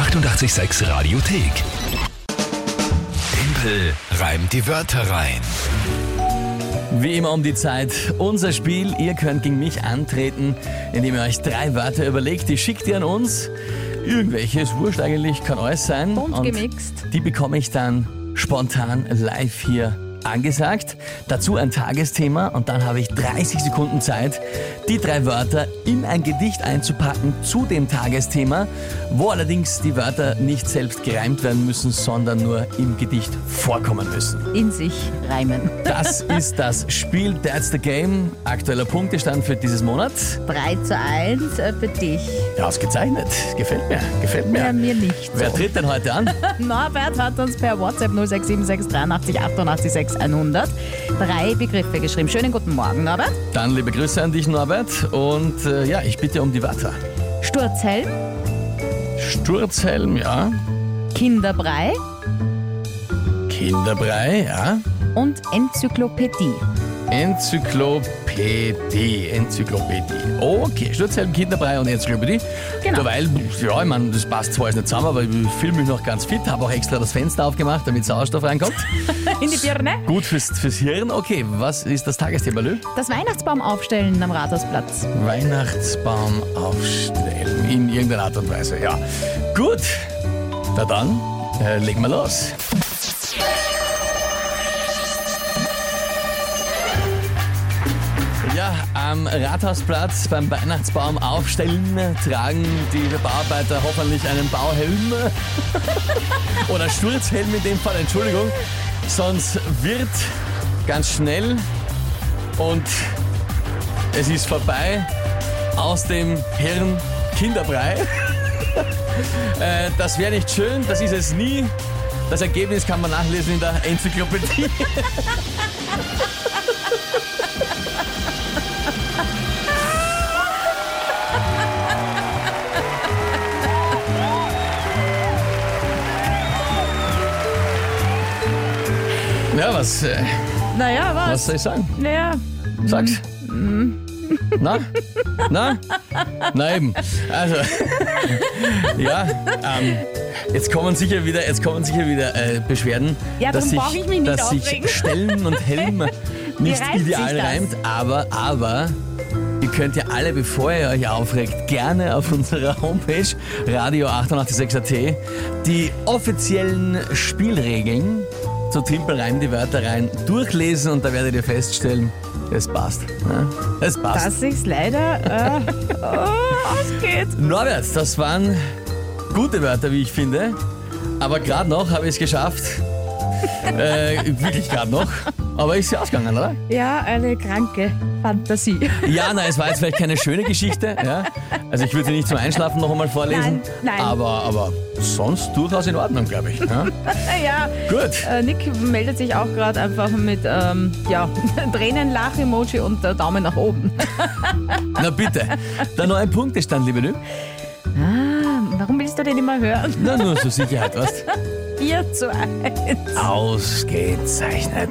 886 Radiothek. Tempel reimt die Wörter rein. Wie immer um die Zeit unser Spiel. Ihr könnt gegen mich antreten, indem ihr euch drei Wörter überlegt. Die schickt ihr an uns. Irgendwelche, ist wurscht eigentlich, kann alles sein. Bunt Und gemixt. Die bekomme ich dann spontan live hier angesagt. Dazu ein Tagesthema und dann habe ich 30 Sekunden Zeit, die drei Wörter in ein Gedicht einzupacken zu dem Tagesthema, wo allerdings die Wörter nicht selbst gereimt werden müssen, sondern nur im Gedicht vorkommen müssen. In sich reimen. Das ist das Spiel That's the Game. Aktueller Punktestand für dieses Monat. 3 zu 1 äh, für dich. Ja, ausgezeichnet. Gefällt mir. Gefällt Ja, mir. mir nicht. Wer tritt denn heute an? Norbert hat uns per WhatsApp 0676 83 88 6 100 drei Begriffe geschrieben. Schönen guten Morgen, Norbert. Dann liebe Grüße an dich, Norbert. Und äh, ja, ich bitte um die Wörter. Sturzhelm, Sturzhelm, ja. Kinderbrei Kinderbrei, ja. und Enzyklopädie. Enzyklopädie, Enzyklopädie. Okay, Sturzhelm, Kinderbrei und Enzyklopädie. Genau. Derweil, ja, ich meine, das passt zwar jetzt nicht zusammen, aber ich fühle mich noch ganz fit, habe auch extra das Fenster aufgemacht, damit Sauerstoff reinkommt. In die Birne. Gut fürs, fürs Hirn. Okay, was ist das Tagesthema, Lü? Das Weihnachtsbaum aufstellen am Rathausplatz. Weihnachtsbaum aufstellen. In irgendeiner Art und Weise, ja. Gut, na dann, äh, legen wir los. Ja, am Rathausplatz beim Weihnachtsbaum aufstellen tragen die Bauarbeiter hoffentlich einen Bauhelm oder Sturzhelm in dem Fall, Entschuldigung. Sonst wird ganz schnell und es ist vorbei aus dem Hirn Kinderbrei. äh, das wäre nicht schön, das ist es nie. Das Ergebnis kann man nachlesen in der Enzyklopädie. Ja, was, äh, Naja, was was? soll ich sagen? Naja, Sag's. Na? Na? Na eben. Also, ja, ähm, jetzt kommen sicher wieder, jetzt kommen sicher wieder äh, Beschwerden, Ja, dass, sich, ich mich nicht dass sich. Stellen und Helm nicht ideal reimt, aber, aber, ihr könnt ja alle, bevor ihr euch aufregt, gerne auf unserer Homepage radio886.at die offiziellen Spielregeln zu Timpel reim die Wörter rein durchlesen und da werdet ihr feststellen, es passt. Ne? Es passt. dass sich's leider äh, oh, ausgeht. Norbert, das waren gute Wörter, wie ich finde. Aber gerade noch habe ich es geschafft. äh, wirklich gerade noch. Aber ist sie ausgegangen, oder? Ja, eine kranke Fantasie. Ja, nein, es war jetzt vielleicht keine schöne Geschichte. Ja? Also ich würde sie nicht zum Einschlafen noch einmal vorlesen. Nein, nein. Aber, aber sonst durchaus in Ordnung, glaube ich. Ja? ja, Gut. äh, Nick meldet sich auch gerade einfach mit ähm, ja, Tränen-Lach-Emoji und äh, Daumen nach oben. Na bitte. Der neue Punktestand, liebe Lü. Ah, warum willst du den immer hören? Na, nur zur Sicherheit, was? 4 zu 1. Ausgezeichnet.